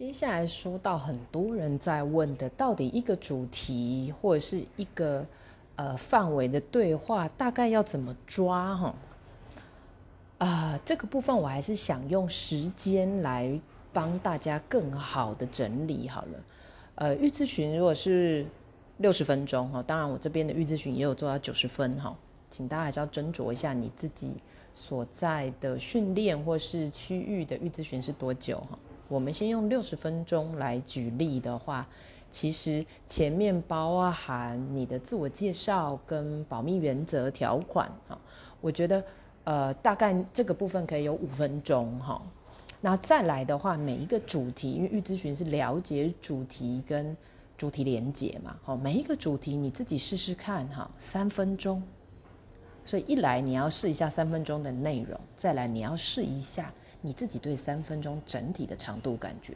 接下来说到很多人在问的，到底一个主题或者是一个呃范围的对话，大概要怎么抓哈？啊，这个部分我还是想用时间来帮大家更好的整理好了。呃，预咨询如果是六十分钟哈，当然我这边的预咨询也有做到九十分哈，请大家还是要斟酌一下你自己所在的训练或是区域的预咨询是多久哈。我们先用六十分钟来举例的话，其实前面包含你的自我介绍跟保密原则条款哈，我觉得呃大概这个部分可以有五分钟哈。那再来的话，每一个主题，因为预咨询是了解主题跟主题连结嘛，好，每一个主题你自己试试看哈，三分钟。所以一来你要试一下三分钟的内容，再来你要试一下。你自己对三分钟整体的长度感觉？